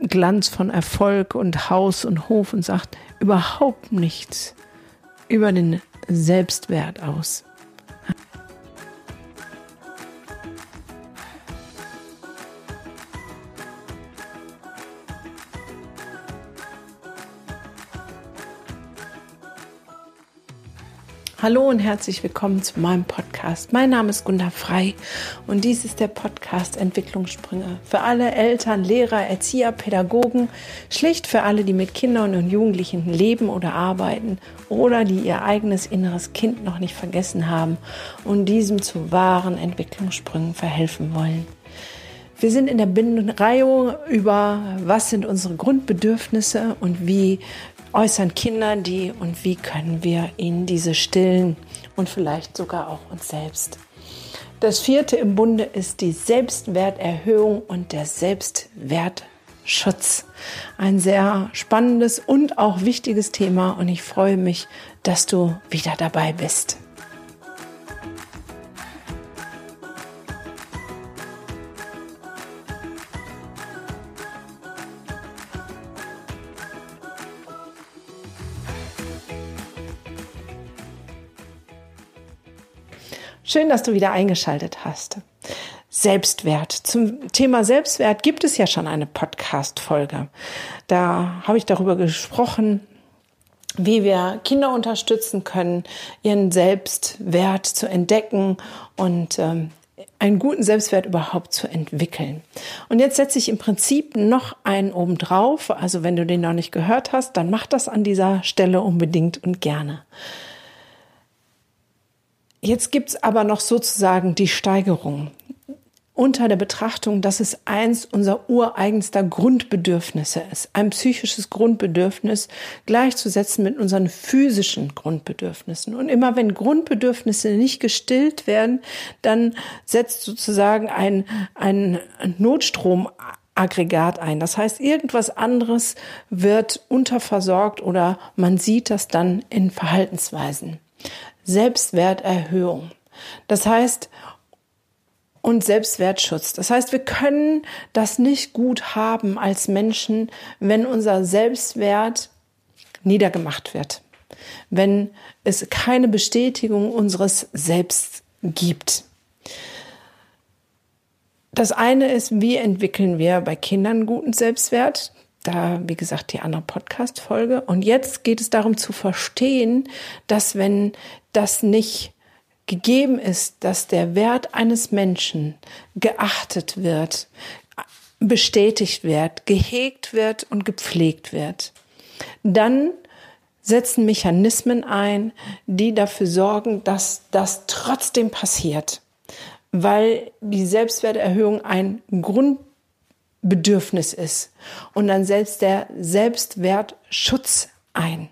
Glanz von Erfolg und Haus und Hof und sagt überhaupt nichts über den Selbstwert aus. Hallo und herzlich willkommen zu meinem Podcast. Mein Name ist Gunda Frei und dies ist der Podcast Entwicklungssprünge für alle Eltern, Lehrer, Erzieher, Pädagogen, schlicht für alle, die mit Kindern und Jugendlichen leben oder arbeiten oder die ihr eigenes inneres Kind noch nicht vergessen haben und diesem zu wahren Entwicklungssprüngen verhelfen wollen. Wir sind in der Reihe über, was sind unsere Grundbedürfnisse und wie äußern Kinder die und wie können wir ihnen diese stillen und vielleicht sogar auch uns selbst. Das vierte im Bunde ist die Selbstwerterhöhung und der Selbstwertschutz. Ein sehr spannendes und auch wichtiges Thema und ich freue mich, dass du wieder dabei bist. Schön, dass du wieder eingeschaltet hast. Selbstwert. Zum Thema Selbstwert gibt es ja schon eine Podcast-Folge. Da habe ich darüber gesprochen, wie wir Kinder unterstützen können, ihren Selbstwert zu entdecken und ähm, einen guten Selbstwert überhaupt zu entwickeln. Und jetzt setze ich im Prinzip noch einen oben drauf. Also wenn du den noch nicht gehört hast, dann mach das an dieser Stelle unbedingt und gerne. Jetzt gibt's aber noch sozusagen die Steigerung unter der Betrachtung, dass es eins unserer ureigenster Grundbedürfnisse ist, ein psychisches Grundbedürfnis gleichzusetzen mit unseren physischen Grundbedürfnissen. Und immer wenn Grundbedürfnisse nicht gestillt werden, dann setzt sozusagen ein, ein Notstromaggregat ein. Das heißt, irgendwas anderes wird unterversorgt oder man sieht das dann in Verhaltensweisen. Selbstwerterhöhung. Das heißt, und Selbstwertschutz. Das heißt, wir können das nicht gut haben als Menschen, wenn unser Selbstwert niedergemacht wird. Wenn es keine Bestätigung unseres Selbst gibt. Das eine ist, wie entwickeln wir bei Kindern guten Selbstwert? da, wie gesagt, die andere Podcast-Folge. Und jetzt geht es darum zu verstehen, dass wenn das nicht gegeben ist, dass der Wert eines Menschen geachtet wird, bestätigt wird, gehegt wird und gepflegt wird, dann setzen Mechanismen ein, die dafür sorgen, dass das trotzdem passiert, weil die Selbstwerterhöhung ein Grund Bedürfnis ist. Und dann setzt der Selbstwertschutz ein.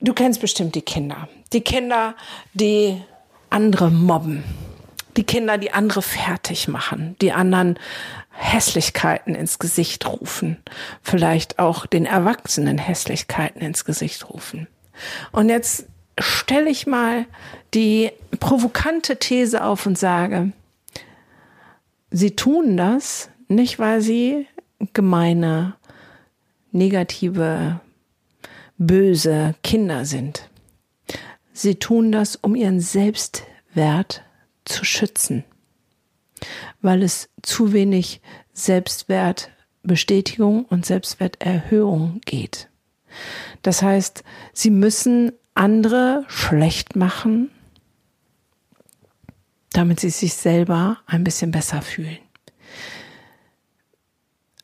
Du kennst bestimmt die Kinder. Die Kinder, die andere mobben. Die Kinder, die andere fertig machen. Die anderen Hässlichkeiten ins Gesicht rufen. Vielleicht auch den Erwachsenen Hässlichkeiten ins Gesicht rufen. Und jetzt stelle ich mal die provokante These auf und sage, sie tun das nicht, weil sie gemeine, negative, böse Kinder sind. Sie tun das, um ihren Selbstwert zu schützen, weil es zu wenig Selbstwertbestätigung und Selbstwerterhöhung geht. Das heißt, sie müssen andere schlecht machen, damit sie sich selber ein bisschen besser fühlen.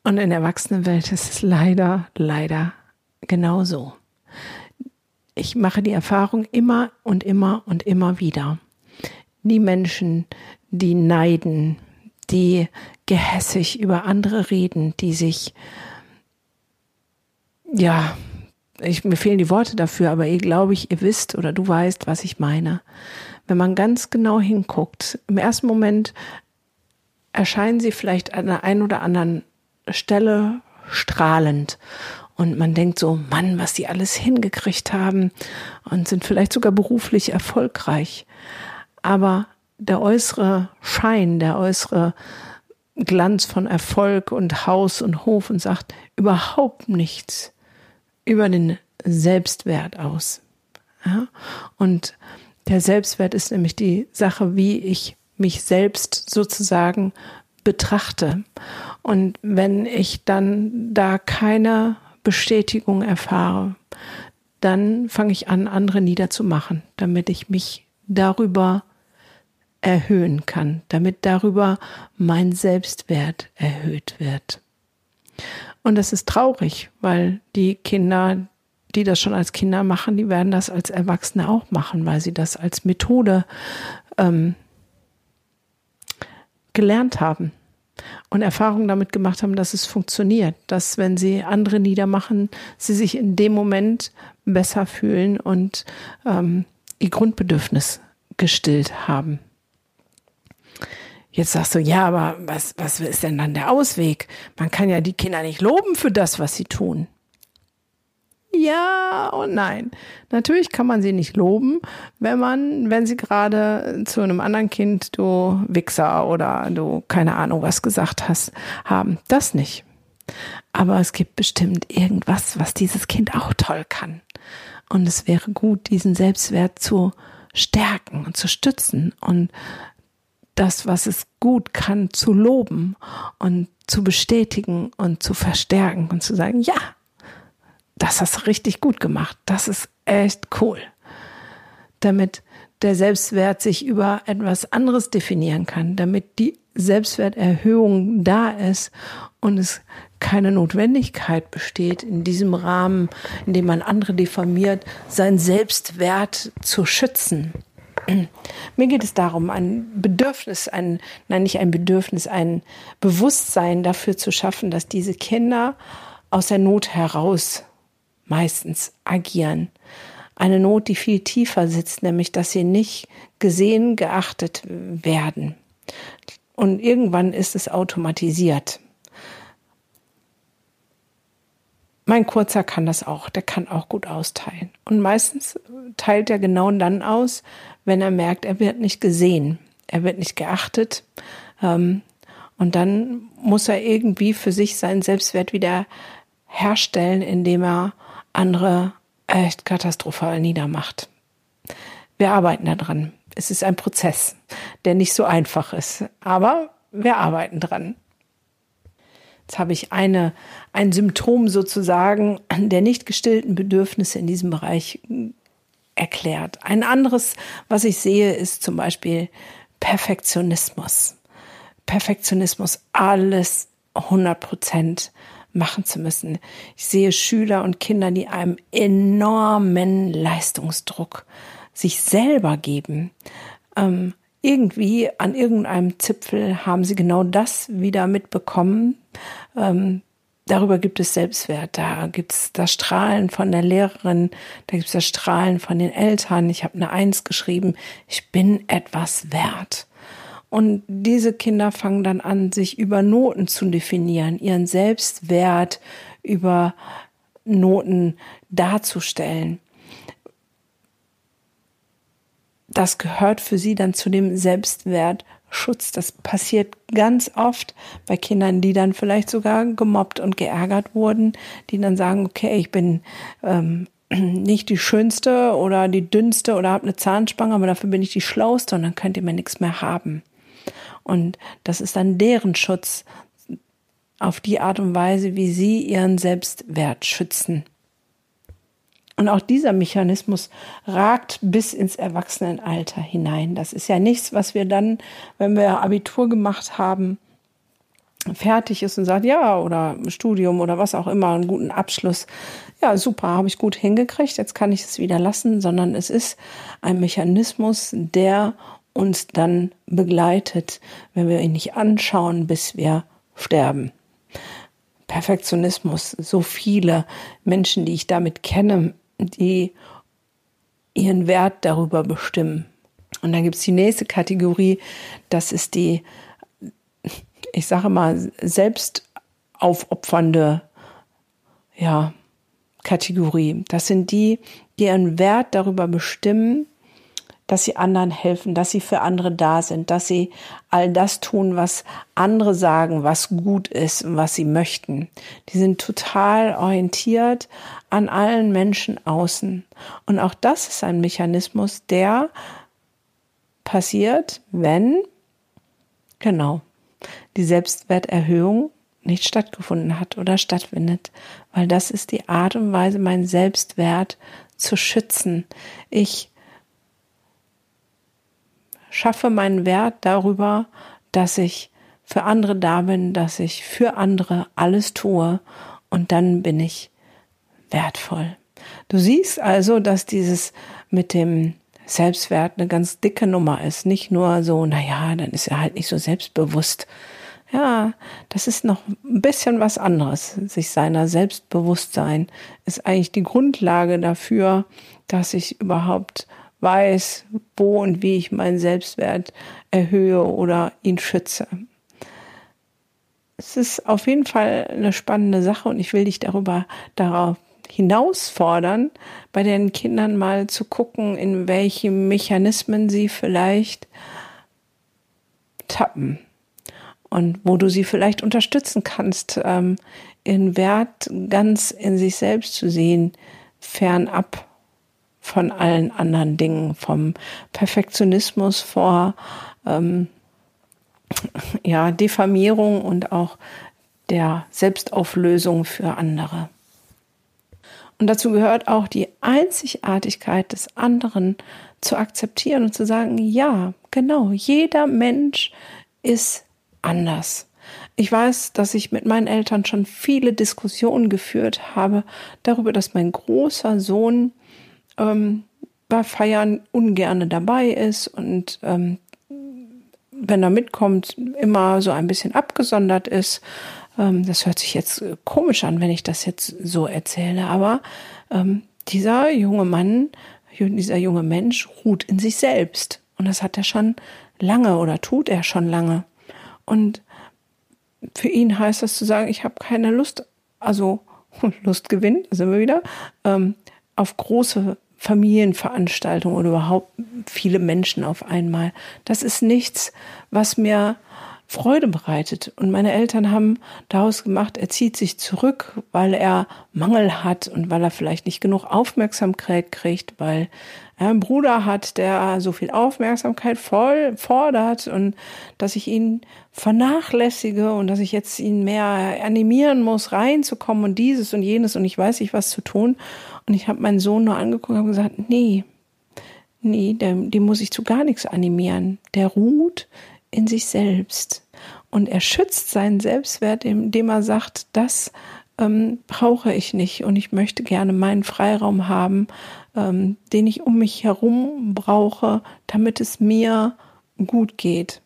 Und in der Erwachsenenwelt ist es leider, leider genauso. Ich mache die Erfahrung immer und immer und immer wieder. Die Menschen, die neiden, die gehässig über andere reden, die sich, ja, ich, mir fehlen die Worte dafür, aber ihr glaube ich, ihr wisst oder du weißt, was ich meine wenn man ganz genau hinguckt, im ersten Moment erscheinen sie vielleicht an der einen oder anderen Stelle strahlend. Und man denkt so, Mann, was die alles hingekriegt haben und sind vielleicht sogar beruflich erfolgreich. Aber der äußere Schein, der äußere Glanz von Erfolg und Haus und Hof und sagt überhaupt nichts über den Selbstwert aus. Ja? Und der Selbstwert ist nämlich die Sache, wie ich mich selbst sozusagen betrachte. Und wenn ich dann da keine Bestätigung erfahre, dann fange ich an, andere niederzumachen, damit ich mich darüber erhöhen kann, damit darüber mein Selbstwert erhöht wird. Und das ist traurig, weil die Kinder, die das schon als Kinder machen, die werden das als Erwachsene auch machen, weil sie das als Methode ähm, gelernt haben und Erfahrungen damit gemacht haben, dass es funktioniert, dass wenn sie andere niedermachen, sie sich in dem Moment besser fühlen und ähm, ihr Grundbedürfnis gestillt haben. Jetzt sagst du, ja, aber was, was ist denn dann der Ausweg? Man kann ja die Kinder nicht loben für das, was sie tun. Ja und nein. Natürlich kann man sie nicht loben, wenn man, wenn sie gerade zu einem anderen Kind, du Wichser oder du keine Ahnung was gesagt hast, haben. Das nicht. Aber es gibt bestimmt irgendwas, was dieses Kind auch toll kann. Und es wäre gut, diesen Selbstwert zu stärken und zu stützen und das, was es gut kann, zu loben und zu bestätigen und zu verstärken und zu sagen, ja, das hast du richtig gut gemacht, das ist echt cool. Damit der Selbstwert sich über etwas anderes definieren kann, damit die Selbstwerterhöhung da ist und es keine Notwendigkeit besteht, in diesem Rahmen, in dem man andere diffamiert, seinen Selbstwert zu schützen. Mir geht es darum, ein Bedürfnis, ein, nein, nicht ein Bedürfnis, ein Bewusstsein dafür zu schaffen, dass diese Kinder aus der Not heraus meistens agieren. Eine Not, die viel tiefer sitzt, nämlich, dass sie nicht gesehen, geachtet werden. Und irgendwann ist es automatisiert. Mein Kurzer kann das auch, der kann auch gut austeilen. Und meistens teilt er genau dann aus, wenn er merkt, er wird nicht gesehen, er wird nicht geachtet. Ähm, und dann muss er irgendwie für sich seinen Selbstwert wieder herstellen, indem er andere echt katastrophal niedermacht. Wir arbeiten daran. Es ist ein Prozess, der nicht so einfach ist, aber wir arbeiten dran. Jetzt habe ich eine, ein Symptom sozusagen der nicht gestillten Bedürfnisse in diesem Bereich erklärt. Ein anderes, was ich sehe, ist zum Beispiel Perfektionismus. Perfektionismus, alles 100 Prozent machen zu müssen. Ich sehe Schüler und Kinder, die einem enormen Leistungsdruck sich selber geben. Ähm, irgendwie an irgendeinem Zipfel haben sie genau das wieder mitbekommen, ähm, darüber gibt es Selbstwert. Da gibt es das Strahlen von der Lehrerin, da gibt es das Strahlen von den Eltern. Ich habe eine Eins geschrieben, ich bin etwas wert. Und diese Kinder fangen dann an, sich über Noten zu definieren, ihren Selbstwert über Noten darzustellen. Das gehört für sie dann zu dem Selbstwert Schutz. Das passiert ganz oft bei Kindern, die dann vielleicht sogar gemobbt und geärgert wurden, die dann sagen, okay, ich bin ähm, nicht die schönste oder die dünnste oder habe eine Zahnspange, aber dafür bin ich die schlauste und dann könnt ihr mir nichts mehr haben. Und das ist dann deren Schutz auf die Art und Weise, wie sie ihren Selbstwert schützen. Und auch dieser Mechanismus ragt bis ins Erwachsenenalter hinein. Das ist ja nichts, was wir dann, wenn wir Abitur gemacht haben, fertig ist und sagt, ja, oder Studium oder was auch immer, einen guten Abschluss. Ja, super, habe ich gut hingekriegt, jetzt kann ich es wieder lassen, sondern es ist ein Mechanismus, der uns dann begleitet, wenn wir ihn nicht anschauen, bis wir sterben. Perfektionismus, so viele Menschen, die ich damit kenne, die ihren Wert darüber bestimmen. Und dann gibt es die nächste Kategorie, das ist die, ich sage mal, selbst aufopfernde ja, Kategorie. Das sind die, die ihren Wert darüber bestimmen, dass sie anderen helfen, dass sie für andere da sind, dass sie all das tun, was andere sagen, was gut ist und was sie möchten. Die sind total orientiert an allen Menschen außen. Und auch das ist ein Mechanismus, der passiert, wenn, genau, die Selbstwerterhöhung nicht stattgefunden hat oder stattfindet, weil das ist die Art und Weise, meinen Selbstwert zu schützen. Ich schaffe meinen Wert darüber, dass ich für andere da bin, dass ich für andere alles tue und dann bin ich wertvoll. Du siehst also, dass dieses mit dem Selbstwert eine ganz dicke Nummer ist. Nicht nur so, naja, dann ist er halt nicht so selbstbewusst. Ja, das ist noch ein bisschen was anderes. Sich seiner Selbstbewusstsein ist eigentlich die Grundlage dafür, dass ich überhaupt weiß, wo und wie ich meinen Selbstwert erhöhe oder ihn schütze. Es ist auf jeden Fall eine spannende Sache und ich will dich darüber darauf hinausfordern, bei den Kindern mal zu gucken, in welche Mechanismen sie vielleicht tappen und wo du sie vielleicht unterstützen kannst, ähm, in Wert ganz in sich selbst zu sehen, fernab von allen anderen Dingen, vom Perfektionismus vor ähm, ja, Diffamierung und auch der Selbstauflösung für andere. Und dazu gehört auch die Einzigartigkeit des anderen zu akzeptieren und zu sagen, ja, genau, jeder Mensch ist anders. Ich weiß, dass ich mit meinen Eltern schon viele Diskussionen geführt habe darüber, dass mein großer Sohn ähm, bei Feiern ungerne dabei ist und ähm, wenn er mitkommt, immer so ein bisschen abgesondert ist. Ähm, das hört sich jetzt komisch an, wenn ich das jetzt so erzähle, aber ähm, dieser junge Mann, dieser junge Mensch ruht in sich selbst. Und das hat er schon lange oder tut er schon lange. Und für ihn heißt das zu sagen, ich habe keine Lust, also Lustgewinn, da sind wir wieder, ähm, auf große Familienveranstaltungen oder überhaupt viele Menschen auf einmal. Das ist nichts, was mir Freude bereitet. Und meine Eltern haben daraus gemacht, er zieht sich zurück, weil er Mangel hat und weil er vielleicht nicht genug Aufmerksamkeit kriegt, weil Bruder hat, der so viel Aufmerksamkeit voll fordert und dass ich ihn vernachlässige und dass ich jetzt ihn mehr animieren muss, reinzukommen und dieses und jenes und ich weiß nicht, was zu tun. Und ich habe meinen Sohn nur angeguckt und gesagt, nee, nee, den, den muss ich zu gar nichts animieren. Der ruht in sich selbst. Und er schützt seinen Selbstwert, indem er sagt, das ähm, brauche ich nicht und ich möchte gerne meinen Freiraum haben, ähm, den ich um mich herum brauche, damit es mir gut geht.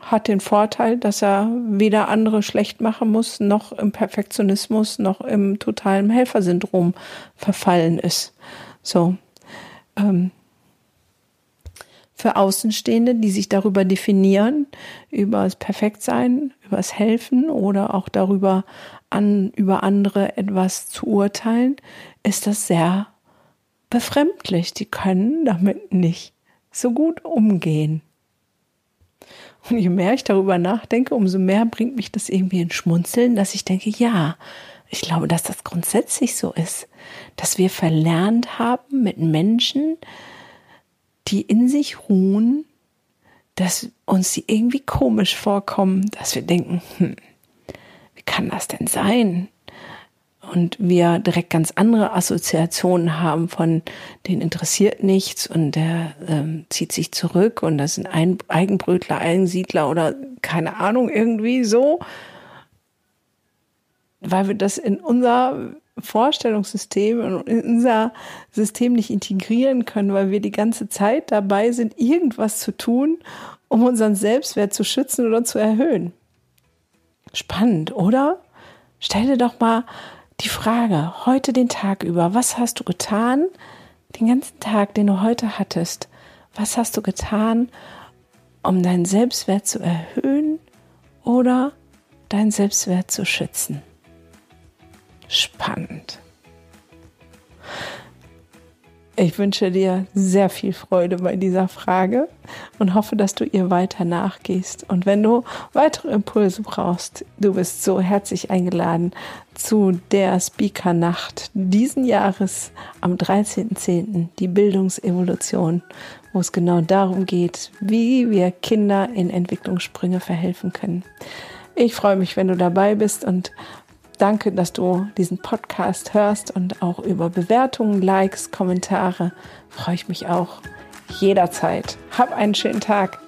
Hat den Vorteil, dass er weder andere schlecht machen muss, noch im Perfektionismus, noch im totalen Helfersyndrom verfallen ist. So. Ähm, für Außenstehende, die sich darüber definieren, über das Perfektsein, über das Helfen oder auch darüber, an, über andere etwas zu urteilen, ist das sehr befremdlich. Die können damit nicht so gut umgehen. Und je mehr ich darüber nachdenke, umso mehr bringt mich das irgendwie in Schmunzeln, dass ich denke, ja, ich glaube, dass das grundsätzlich so ist, dass wir verlernt haben, mit Menschen die in sich ruhen, dass uns die irgendwie komisch vorkommen, dass wir denken, hm, wie kann das denn sein? Und wir direkt ganz andere Assoziationen haben von, den interessiert nichts und der ähm, zieht sich zurück und das sind ein Eigenbrötler, Eigensiedler oder keine Ahnung, irgendwie so. Weil wir das in unser Vorstellungssystem und unser System nicht integrieren können, weil wir die ganze Zeit dabei sind, irgendwas zu tun, um unseren Selbstwert zu schützen oder zu erhöhen. Spannend, oder? Stell dir doch mal die Frage, heute den Tag über, was hast du getan, den ganzen Tag, den du heute hattest, was hast du getan, um deinen Selbstwert zu erhöhen oder deinen Selbstwert zu schützen? Spannend. Ich wünsche dir sehr viel Freude bei dieser Frage und hoffe, dass du ihr weiter nachgehst. Und wenn du weitere Impulse brauchst, du bist so herzlich eingeladen zu der Speaker-Nacht diesen Jahres am 13.10., die Bildungsevolution, wo es genau darum geht, wie wir Kinder in Entwicklungssprünge verhelfen können. Ich freue mich, wenn du dabei bist und Danke, dass du diesen Podcast hörst und auch über Bewertungen, Likes, Kommentare freue ich mich auch jederzeit. Hab einen schönen Tag.